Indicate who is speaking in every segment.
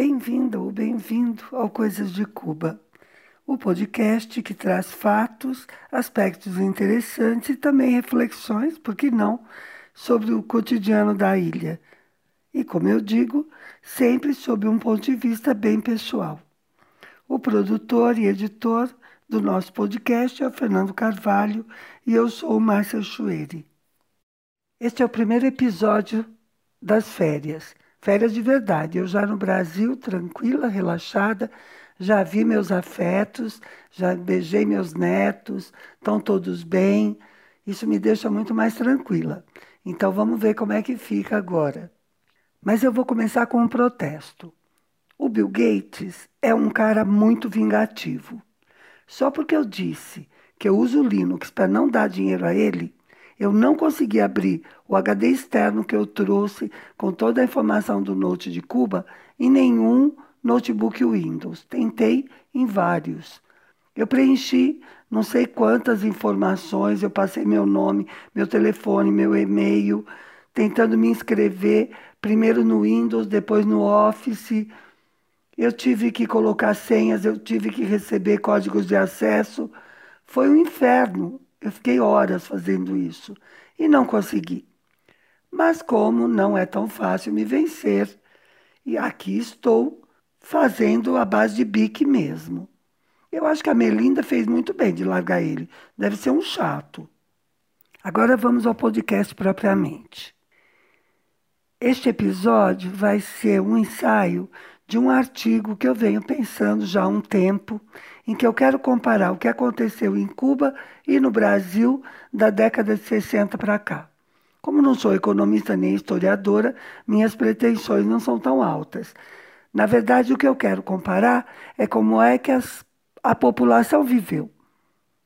Speaker 1: Bem-vinda ou bem-vindo ao Coisas de Cuba, o podcast que traz fatos, aspectos interessantes e também reflexões, por que não, sobre o cotidiano da ilha. E, como eu digo, sempre sob um ponto de vista bem pessoal. O produtor e editor do nosso podcast é o Fernando Carvalho e eu sou o Márcia Chueri. Este é o primeiro episódio das férias. Férias de verdade. Eu já no Brasil, tranquila, relaxada, já vi meus afetos, já beijei meus netos, estão todos bem. Isso me deixa muito mais tranquila. Então vamos ver como é que fica agora. Mas eu vou começar com um protesto. O Bill Gates é um cara muito vingativo. Só porque eu disse que eu uso Linux para não dar dinheiro a ele, eu não consegui abrir o HD externo que eu trouxe com toda a informação do Note de Cuba em nenhum notebook Windows. Tentei em vários. Eu preenchi não sei quantas informações, eu passei meu nome, meu telefone, meu e-mail, tentando me inscrever primeiro no Windows, depois no Office. Eu tive que colocar senhas, eu tive que receber códigos de acesso. Foi um inferno. Eu fiquei horas fazendo isso e não consegui. Mas como não é tão fácil me vencer, e aqui estou fazendo a base de bique mesmo. Eu acho que a Melinda fez muito bem de largar ele. Deve ser um chato. Agora vamos ao podcast propriamente. Este episódio vai ser um ensaio de um artigo que eu venho pensando já há um tempo, em que eu quero comparar o que aconteceu em Cuba e no Brasil da década de 60 para cá. Como não sou economista nem historiadora, minhas pretensões não são tão altas. Na verdade, o que eu quero comparar é como é que as, a população viveu.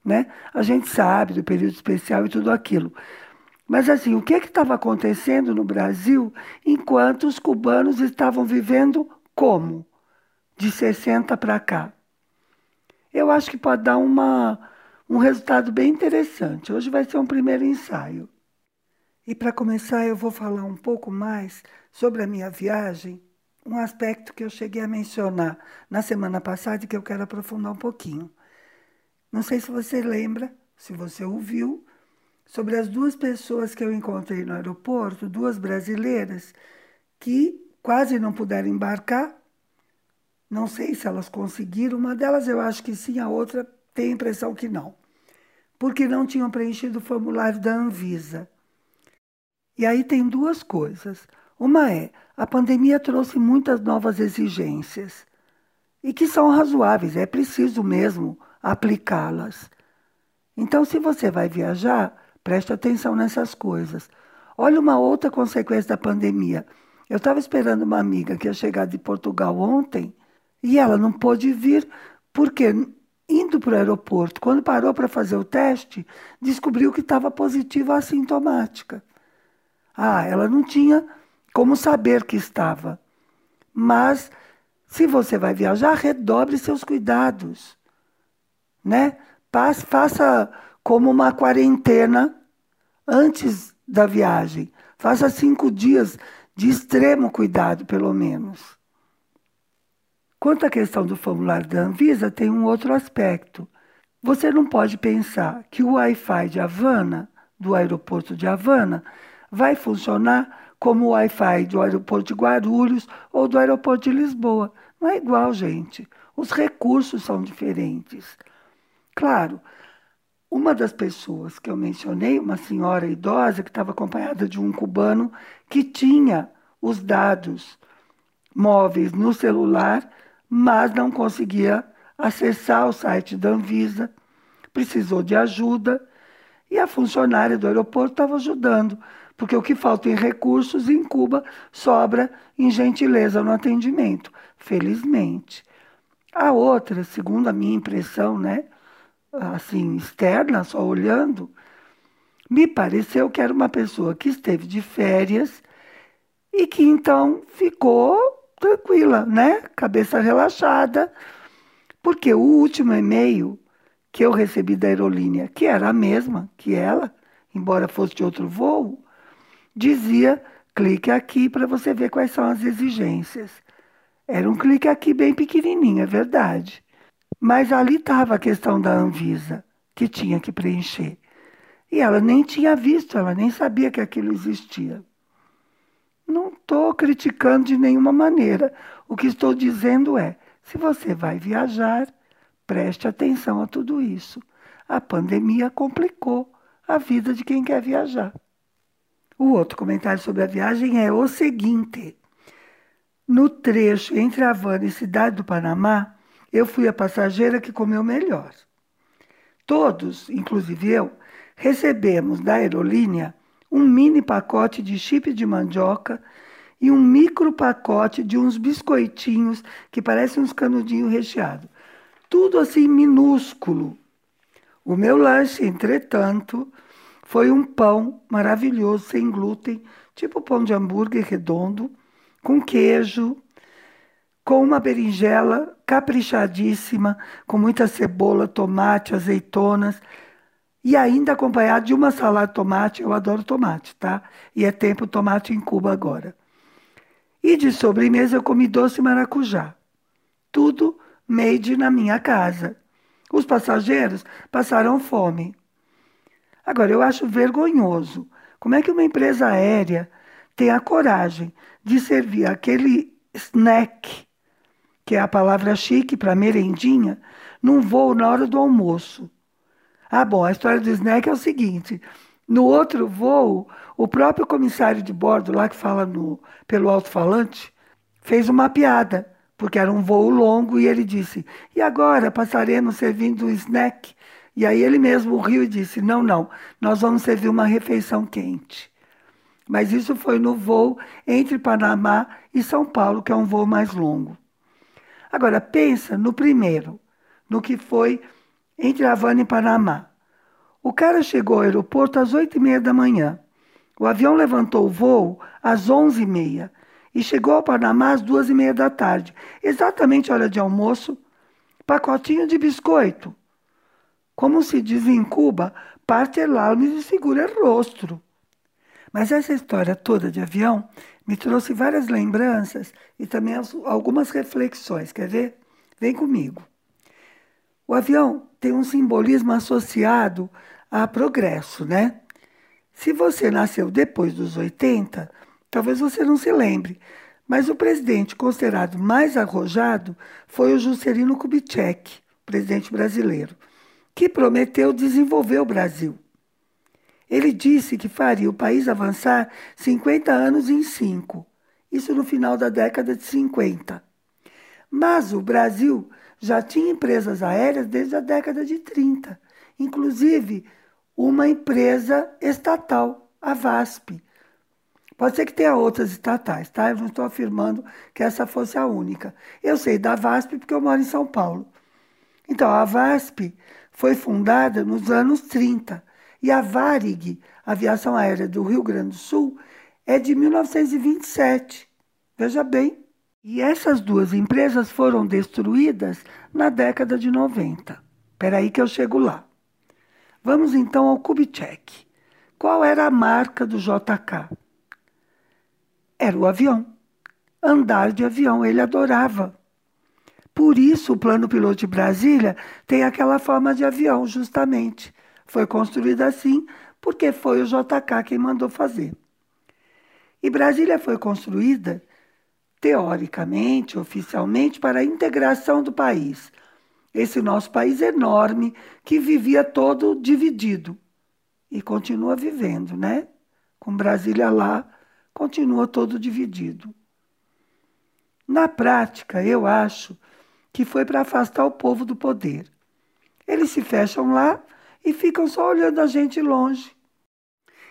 Speaker 1: Né? A gente sabe do período especial e tudo aquilo. Mas assim, o que estava acontecendo no Brasil enquanto os cubanos estavam vivendo como? De 60 para cá. Eu acho que pode dar uma, um resultado bem interessante. Hoje vai ser um primeiro ensaio. E para começar, eu vou falar um pouco mais sobre a minha viagem, um aspecto que eu cheguei a mencionar na semana passada e que eu quero aprofundar um pouquinho. Não sei se você lembra, se você ouviu, sobre as duas pessoas que eu encontrei no aeroporto, duas brasileiras, que quase não puderam embarcar. Não sei se elas conseguiram. Uma delas eu acho que sim, a outra tem a impressão que não. Porque não tinham preenchido o formulário da Anvisa. E aí tem duas coisas. Uma é, a pandemia trouxe muitas novas exigências e que são razoáveis, é preciso mesmo aplicá-las. Então, se você vai viajar, preste atenção nessas coisas. Olha uma outra consequência da pandemia. Eu estava esperando uma amiga que ia chegar de Portugal ontem e ela não pôde vir porque, indo para o aeroporto, quando parou para fazer o teste, descobriu que estava positiva assintomática. Ah, ela não tinha como saber que estava. Mas, se você vai viajar, redobre seus cuidados. Né? Faça como uma quarentena antes da viagem. Faça cinco dias de extremo cuidado, pelo menos. Quanto à questão do formulário da Anvisa, tem um outro aspecto. Você não pode pensar que o Wi-Fi de Havana, do aeroporto de Havana, vai funcionar como o Wi-Fi do aeroporto de Guarulhos ou do aeroporto de Lisboa. Não é igual, gente. Os recursos são diferentes. Claro, uma das pessoas que eu mencionei, uma senhora idosa que estava acompanhada de um cubano que tinha os dados móveis no celular, mas não conseguia acessar o site da Anvisa, precisou de ajuda e a funcionária do aeroporto estava ajudando, porque o que falta em recursos em Cuba sobra em gentileza no atendimento, felizmente. A outra, segundo a minha impressão, né, assim, externa, só olhando, me pareceu que era uma pessoa que esteve de férias e que então ficou tranquila, né? Cabeça relaxada, porque o último e-mail que eu recebi da aerolínea, que era a mesma que ela, embora fosse de outro voo, dizia: clique aqui para você ver quais são as exigências. Era um clique aqui bem pequenininho, é verdade. Mas ali estava a questão da Anvisa, que tinha que preencher. E ela nem tinha visto, ela nem sabia que aquilo existia. Não estou criticando de nenhuma maneira. O que estou dizendo é: se você vai viajar, preste atenção a tudo isso. A pandemia complicou a vida de quem quer viajar. O outro comentário sobre a viagem é o seguinte: no trecho entre Havana e Cidade do Panamá, eu fui a passageira que comeu melhor. Todos, inclusive eu, recebemos da aerolínea um mini pacote de chip de mandioca e um micro pacote de uns biscoitinhos que parecem uns canudinhos recheados. Tudo assim minúsculo. O meu lanche, entretanto, foi um pão maravilhoso, sem glúten, tipo pão de hambúrguer redondo, com queijo, com uma berinjela caprichadíssima, com muita cebola, tomate, azeitonas, e ainda acompanhado de uma salada de tomate. Eu adoro tomate, tá? E é tempo tomate em Cuba agora. E de sobremesa eu comi doce maracujá. Tudo made na minha casa. Os passageiros passaram fome. Agora, eu acho vergonhoso. Como é que uma empresa aérea tem a coragem de servir aquele snack, que é a palavra chique para merendinha, num voo na hora do almoço? Ah, bom, a história do snack é o seguinte: no outro voo, o próprio comissário de bordo, lá que fala no, pelo alto-falante, fez uma piada, porque era um voo longo, e ele disse: E agora passaremos servindo snack? E aí ele mesmo riu e disse: Não, não, nós vamos servir uma refeição quente. Mas isso foi no voo entre Panamá e São Paulo, que é um voo mais longo. Agora, pensa no primeiro, no que foi entre Havana e Panamá. O cara chegou ao aeroporto às oito e meia da manhã. O avião levantou o voo às onze e meia e chegou ao Panamá às duas e meia da tarde, exatamente hora de almoço, pacotinho de biscoito. Como se diz em Cuba, parte laume de segura rostro. Mas essa história toda de avião me trouxe várias lembranças e também algumas reflexões. Quer ver? Vem comigo. O avião tem um simbolismo associado a progresso, né? Se você nasceu depois dos 80, talvez você não se lembre, mas o presidente considerado mais arrojado foi o Juscelino Kubitschek, presidente brasileiro, que prometeu desenvolver o Brasil. Ele disse que faria o país avançar 50 anos em cinco, isso no final da década de 50. Mas o Brasil já tinha empresas aéreas desde a década de 30, inclusive uma empresa estatal, a VASP. Pode ser que tenha outras estatais, tá? Eu não estou afirmando que essa fosse a única. Eu sei da VASP porque eu moro em São Paulo. Então, a VASP foi fundada nos anos 30 e a Varig, Aviação Aérea do Rio Grande do Sul, é de 1927. Veja bem, e essas duas empresas foram destruídas na década de 90. Espera aí que eu chego lá. Vamos então ao Kubitschek. Qual era a marca do JK? Era o avião. Andar de avião, ele adorava. Por isso o plano piloto de Brasília tem aquela forma de avião, justamente. Foi construído assim porque foi o JK quem mandou fazer. E Brasília foi construída teoricamente, oficialmente, para a integração do país. Esse nosso país enorme que vivia todo dividido e continua vivendo, né? Com Brasília lá, continua todo dividido. Na prática, eu acho que foi para afastar o povo do poder. Eles se fecham lá e ficam só olhando a gente longe.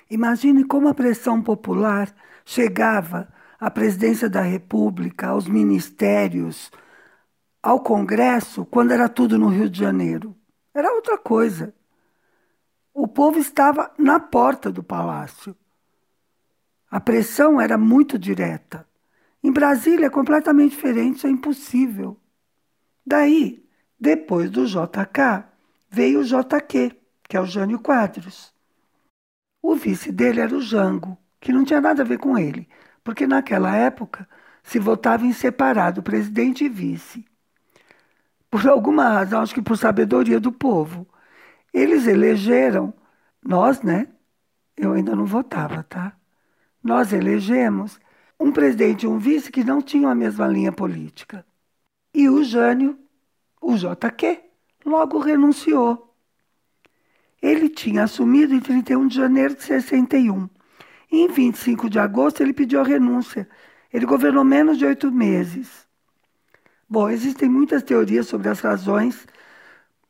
Speaker 1: Imagine como a pressão popular chegava à presidência da República, aos ministérios, ao Congresso, quando era tudo no Rio de Janeiro. Era outra coisa. O povo estava na porta do palácio. A pressão era muito direta. Em Brasília é completamente diferente, é impossível. Daí, depois do JK, veio o JQ, que é o Jânio Quadros. O vice dele era o Jango, que não tinha nada a ver com ele porque naquela época se votava em separado, presidente e vice. Por alguma razão, acho que por sabedoria do povo. Eles elegeram, nós, né? Eu ainda não votava, tá? Nós elegemos um presidente e um vice que não tinham a mesma linha política. E o Jânio, o JQ, logo renunciou. Ele tinha assumido em 31 de janeiro de 61. Em 25 de agosto ele pediu a renúncia. Ele governou menos de oito meses. Bom, existem muitas teorias sobre as razões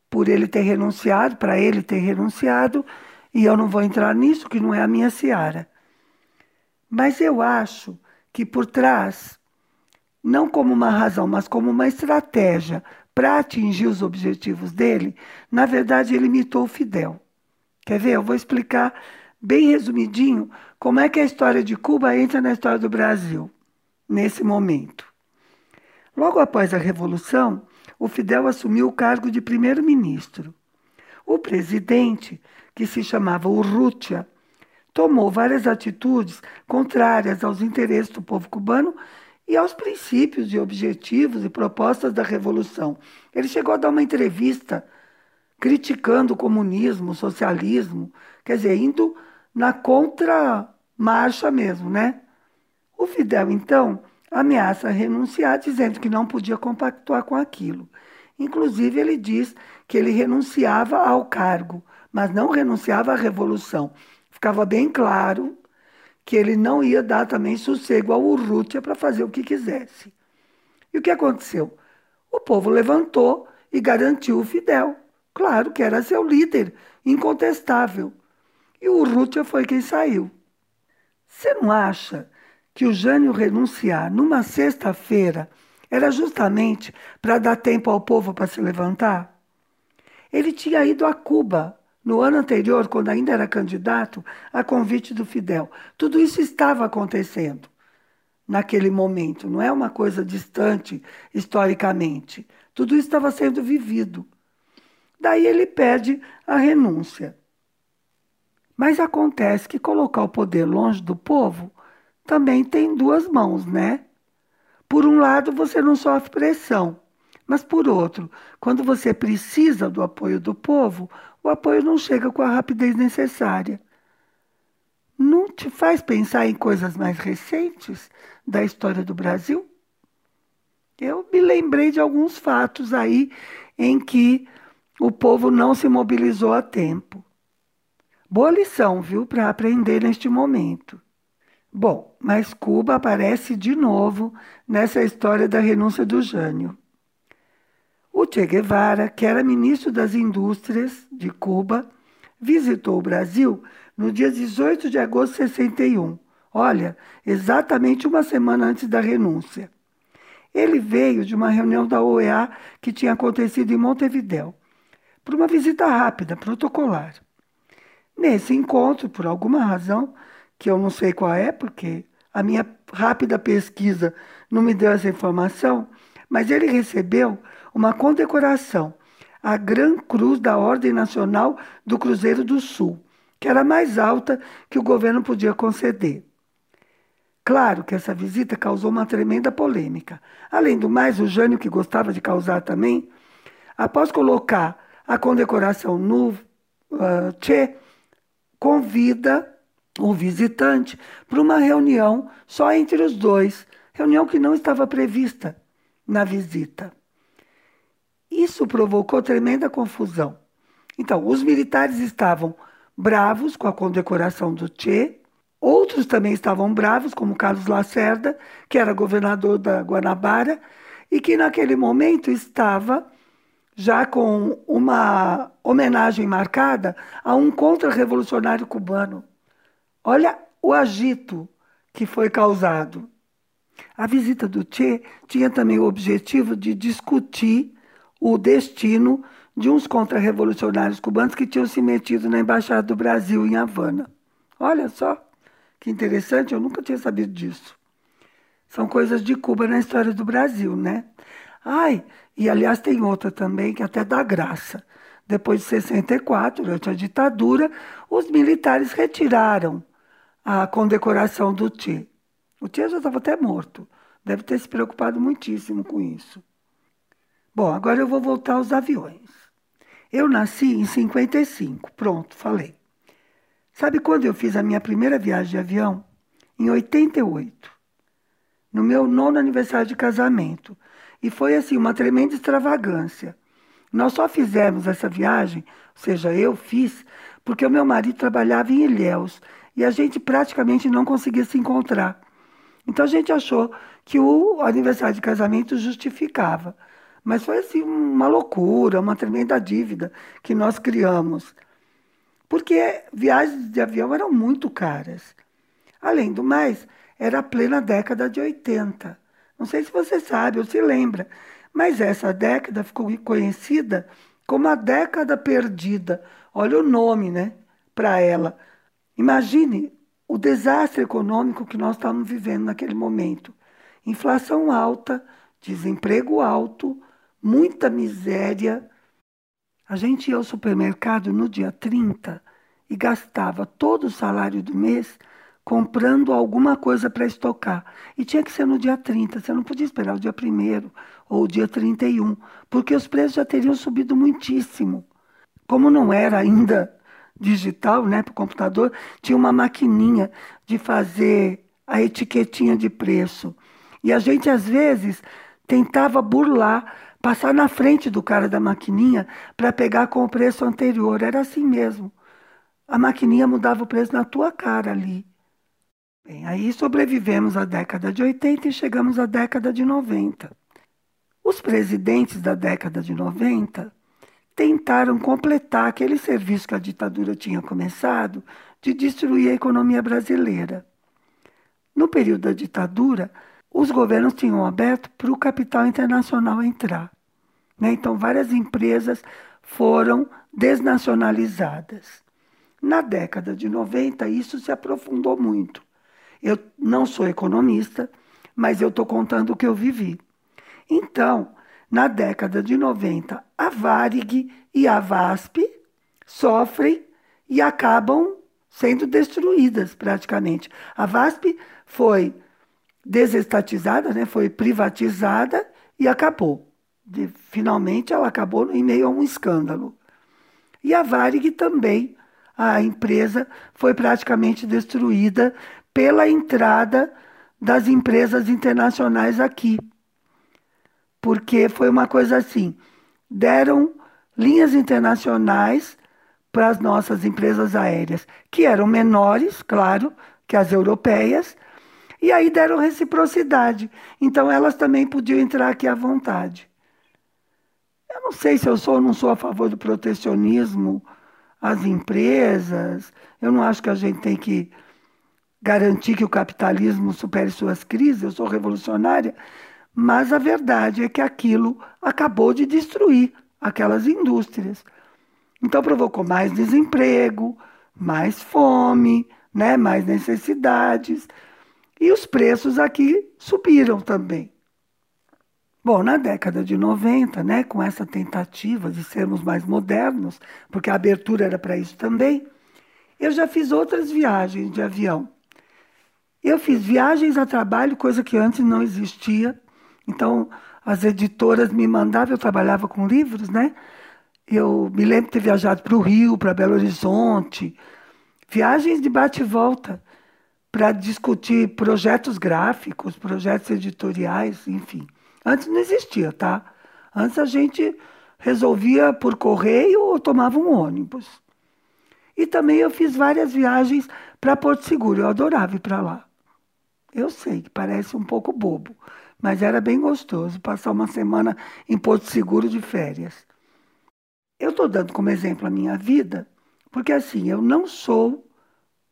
Speaker 1: por ele ter renunciado, para ele ter renunciado, e eu não vou entrar nisso, que não é a minha seara. Mas eu acho que por trás, não como uma razão, mas como uma estratégia para atingir os objetivos dele, na verdade ele imitou o Fidel. Quer ver? Eu vou explicar bem resumidinho como é que a história de Cuba entra na história do Brasil nesse momento. Logo após a Revolução, o Fidel assumiu o cargo de primeiro-ministro. O presidente, que se chamava Urrutia, tomou várias atitudes contrárias aos interesses do povo cubano e aos princípios e objetivos e propostas da Revolução. Ele chegou a dar uma entrevista criticando o comunismo, o socialismo, quer dizer, indo na contramarcha mesmo, né? O Fidel, então, ameaça renunciar, dizendo que não podia compactuar com aquilo. Inclusive, ele diz que ele renunciava ao cargo, mas não renunciava à revolução ficava bem claro que ele não ia dar também sossego ao Urrutia para fazer o que quisesse. E o que aconteceu? O povo levantou e garantiu o Fidel. Claro que era seu líder, incontestável. E o Urrutia foi quem saiu. Você não acha que o Jânio renunciar numa sexta-feira era justamente para dar tempo ao povo para se levantar? Ele tinha ido a Cuba no ano anterior, quando ainda era candidato, a convite do Fidel. Tudo isso estava acontecendo naquele momento, não é uma coisa distante historicamente. Tudo isso estava sendo vivido. Daí ele pede a renúncia. Mas acontece que colocar o poder longe do povo também tem duas mãos, né? Por um lado, você não sofre pressão, mas por outro, quando você precisa do apoio do povo, o apoio não chega com a rapidez necessária. Não te faz pensar em coisas mais recentes da história do Brasil? Eu me lembrei de alguns fatos aí em que o povo não se mobilizou a tempo. Boa lição, viu, para aprender neste momento. Bom, mas Cuba aparece de novo nessa história da renúncia do Jânio. O Che Guevara, que era ministro das Indústrias de Cuba, visitou o Brasil no dia 18 de agosto de 61. Olha, exatamente uma semana antes da renúncia. Ele veio de uma reunião da OEA que tinha acontecido em Montevidéu, por uma visita rápida, protocolar. Nesse encontro, por alguma razão, que eu não sei qual é, porque a minha rápida pesquisa não me deu essa informação, mas ele recebeu uma condecoração, a Gran Cruz da Ordem Nacional do Cruzeiro do Sul, que era a mais alta que o governo podia conceder. Claro que essa visita causou uma tremenda polêmica. Além do mais, o Jânio, que gostava de causar também, após colocar a condecoração no uh, Che, convida o visitante para uma reunião só entre os dois, reunião que não estava prevista na visita. Isso provocou tremenda confusão. Então, os militares estavam bravos com a condecoração do Che, outros também estavam bravos, como Carlos Lacerda, que era governador da Guanabara, e que naquele momento estava já com uma homenagem marcada a um contra-revolucionário cubano. Olha o agito que foi causado. A visita do Che tinha também o objetivo de discutir o destino de uns contra-revolucionários cubanos que tinham se metido na Embaixada do Brasil em Havana. Olha só, que interessante, eu nunca tinha sabido disso. São coisas de Cuba na história do Brasil, né? Ai, e aliás tem outra também que até dá graça. Depois de 64, durante a ditadura, os militares retiraram a condecoração do Che. O Che já estava até morto, Deve ter se preocupado muitíssimo com isso. Bom, agora eu vou voltar aos aviões. Eu nasci em 55, pronto, falei. Sabe quando eu fiz a minha primeira viagem de avião? Em 88, no meu nono aniversário de casamento. E foi assim, uma tremenda extravagância. Nós só fizemos essa viagem, ou seja, eu fiz, porque o meu marido trabalhava em Ilhéus e a gente praticamente não conseguia se encontrar. Então a gente achou que o aniversário de casamento justificava. Mas foi assim uma loucura, uma tremenda dívida que nós criamos. Porque viagens de avião eram muito caras. Além do mais, era a plena década de 80. Não sei se você sabe ou se lembra, mas essa década ficou conhecida como a década perdida. Olha o nome, né, para ela. Imagine o desastre econômico que nós estávamos vivendo naquele momento. Inflação alta, desemprego alto, muita miséria. A gente ia ao supermercado no dia 30 e gastava todo o salário do mês comprando alguma coisa para estocar. E tinha que ser no dia 30, você não podia esperar o dia 1 ou o dia 31, porque os preços já teriam subido muitíssimo. Como não era ainda digital, né, para o computador, tinha uma maquininha de fazer a etiquetinha de preço. E a gente, às vezes, tentava burlar passar na frente do cara da maquininha para pegar com o preço anterior. Era assim mesmo. A maquininha mudava o preço na tua cara ali. Bem, aí sobrevivemos à década de 80 e chegamos à década de 90. Os presidentes da década de 90 tentaram completar aquele serviço que a ditadura tinha começado de destruir a economia brasileira. No período da ditadura, os governos tinham aberto para o capital internacional entrar. Né? Então, várias empresas foram desnacionalizadas. Na década de 90, isso se aprofundou muito. Eu não sou economista, mas eu estou contando o que eu vivi. Então, na década de 90, a Varig e a VASP sofrem e acabam sendo destruídas praticamente. A VASP foi desestatizada, né, foi privatizada e acabou. De, finalmente ela acabou em meio a um escândalo. E a Varig também, a empresa foi praticamente destruída pela entrada das empresas internacionais aqui. Porque foi uma coisa assim: deram linhas internacionais para as nossas empresas aéreas, que eram menores, claro, que as europeias, e aí deram reciprocidade. Então elas também podiam entrar aqui à vontade. Eu não sei se eu sou ou não sou a favor do protecionismo às empresas. Eu não acho que a gente tem que garantir que o capitalismo supere suas crises. Eu sou revolucionária. Mas a verdade é que aquilo acabou de destruir aquelas indústrias. Então provocou mais desemprego, mais fome, né, mais necessidades. E os preços aqui subiram também. Bom, na década de 90, né, com essa tentativa de sermos mais modernos, porque a abertura era para isso também, eu já fiz outras viagens de avião. Eu fiz viagens a trabalho, coisa que antes não existia. Então, as editoras me mandavam, eu trabalhava com livros, né? Eu me lembro de ter viajado para o Rio, para Belo Horizonte, viagens de bate e volta para discutir projetos gráficos, projetos editoriais, enfim. Antes não existia, tá? Antes a gente resolvia por correio ou tomava um ônibus. E também eu fiz várias viagens para Porto Seguro. Eu adorava ir para lá. Eu sei que parece um pouco bobo, mas era bem gostoso passar uma semana em Porto Seguro de férias. Eu estou dando como exemplo a minha vida, porque assim, eu não sou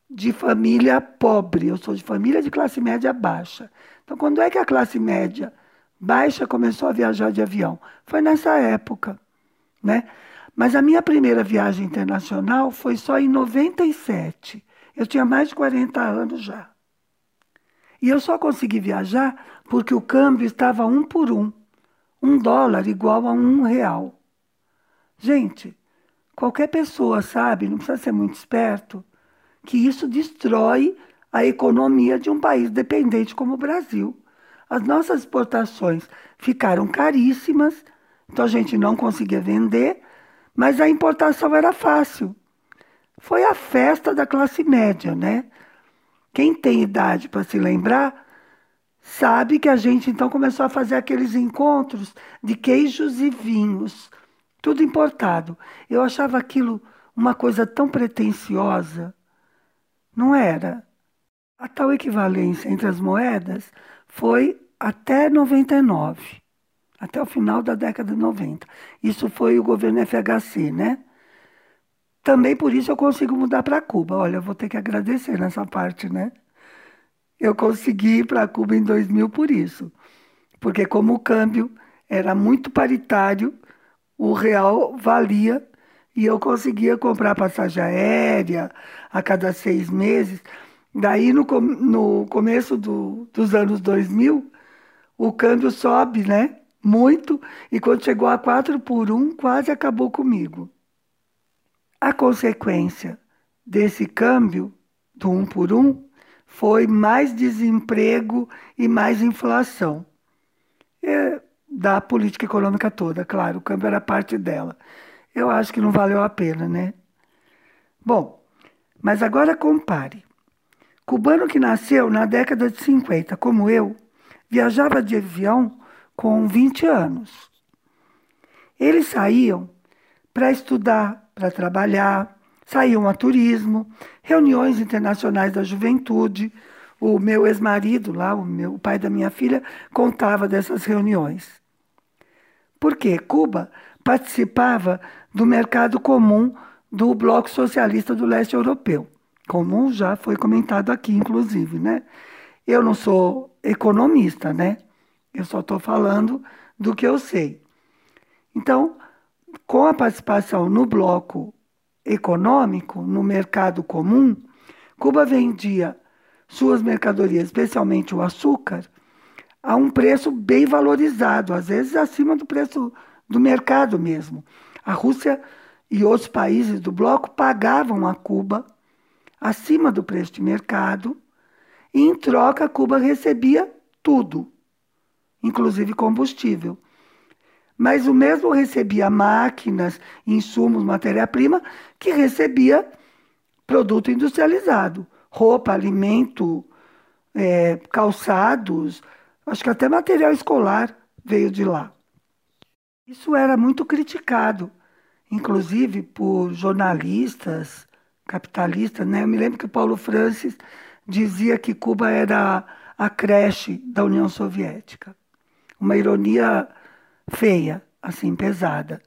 Speaker 1: de família pobre, eu sou de família de classe média baixa. Então, quando é que a classe média baixa começou a viajar de avião? Foi nessa época, né? Mas a minha primeira viagem internacional foi só em 97. Eu tinha mais de 40 anos já. E eu só consegui viajar porque o câmbio estava um por um. Um dólar igual a um real. Gente, qualquer pessoa sabe, não precisa ser muito esperto, que isso destrói a economia de um país dependente como o Brasil. as nossas exportações ficaram caríssimas, então a gente não conseguia vender, mas a importação era fácil. Foi a festa da classe média, né? Quem tem idade para se lembrar, sabe que a gente então começou a fazer aqueles encontros de queijos e vinhos, tudo importado. Eu achava aquilo uma coisa tão pretensiosa. Não era. A tal equivalência entre as moedas foi até 99, até o final da década de 90. Isso foi o governo FHC, né? Também por isso eu consigo mudar para Cuba. Olha, eu vou ter que agradecer nessa parte, né? Eu consegui ir para Cuba em 2000 por isso. Porque como o câmbio era muito paritário, o real valia e eu conseguia comprar passagem aérea a cada seis meses. Daí, no, no começo do, dos anos 2000, o câmbio sobe, né? Muito, e quando chegou a 4 por 1, quase acabou comigo. A consequência desse câmbio, do 1 por 1, foi mais desemprego e mais inflação. É, da política econômica toda, claro, o câmbio era parte dela. Eu acho que não valeu a pena, né? Bom, mas agora compare. Cubano que nasceu na década de 50, como eu, viajava de avião com 20 anos. Eles saíam para estudar, para trabalhar, saíam a turismo, reuniões internacionais da juventude. O meu ex-marido, lá, o, meu, o pai da minha filha, contava dessas reuniões. Porque Cuba participava do mercado comum do Bloco Socialista do Leste Europeu como já foi comentado aqui, inclusive, né? Eu não sou economista, né? Eu só estou falando do que eu sei. Então, com a participação no bloco econômico, no mercado comum, Cuba vendia suas mercadorias, especialmente o açúcar, a um preço bem valorizado, às vezes acima do preço do mercado mesmo. A Rússia e outros países do bloco pagavam a Cuba acima do preço de mercado, e em troca Cuba recebia tudo, inclusive combustível. Mas o mesmo recebia máquinas, insumos, matéria-prima, que recebia produto industrializado, roupa, alimento, é, calçados, acho que até material escolar veio de lá. Isso era muito criticado, inclusive por jornalistas, capitalista, né? Eu me lembro que Paulo Francis dizia que Cuba era a creche da União Soviética. Uma ironia feia, assim, pesada.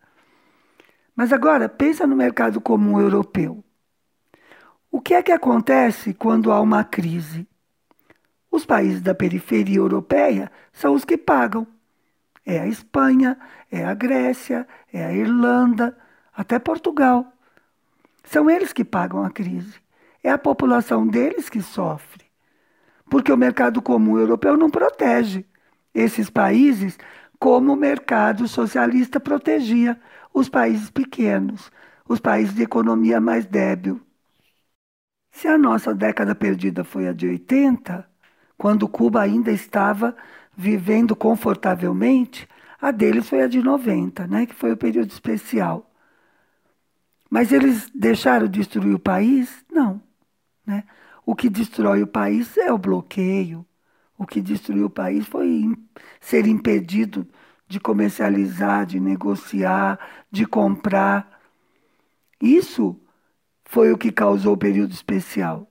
Speaker 1: Mas agora, pensa no mercado comum europeu. O que é que acontece quando há uma crise? Os países da periferia europeia são os que pagam. É a Espanha, é a Grécia, é a Irlanda, até Portugal. São eles que pagam a crise. É a população deles que sofre. Porque o mercado comum europeu não protege esses países como o mercado socialista protegia os países pequenos, os países de economia mais débil. Se a nossa década perdida foi a de 80, quando Cuba ainda estava vivendo confortavelmente, a deles foi a de 90, né, que foi o período especial. Mas eles deixaram destruir o país? Não. Né? O que destrói o país é o bloqueio. O que destruiu o país foi ser impedido de comercializar, de negociar, de comprar. Isso foi o que causou o período especial.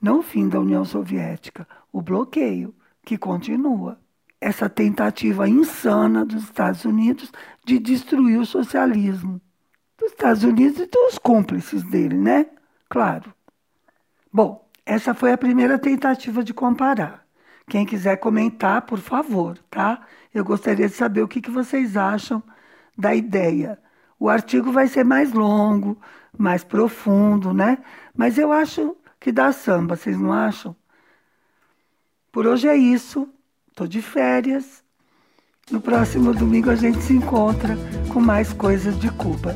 Speaker 1: Não o fim da União Soviética, o bloqueio, que continua. Essa tentativa insana dos Estados Unidos de destruir o socialismo dos Estados Unidos e dos cúmplices dele, né? Claro. Bom, essa foi a primeira tentativa de comparar. Quem quiser comentar, por favor, tá? Eu gostaria de saber o que, que vocês acham da ideia. O artigo vai ser mais longo, mais profundo, né? Mas eu acho que dá samba, vocês não acham? Por hoje é isso. Estou de férias. No próximo domingo a gente se encontra com mais coisas de Cuba.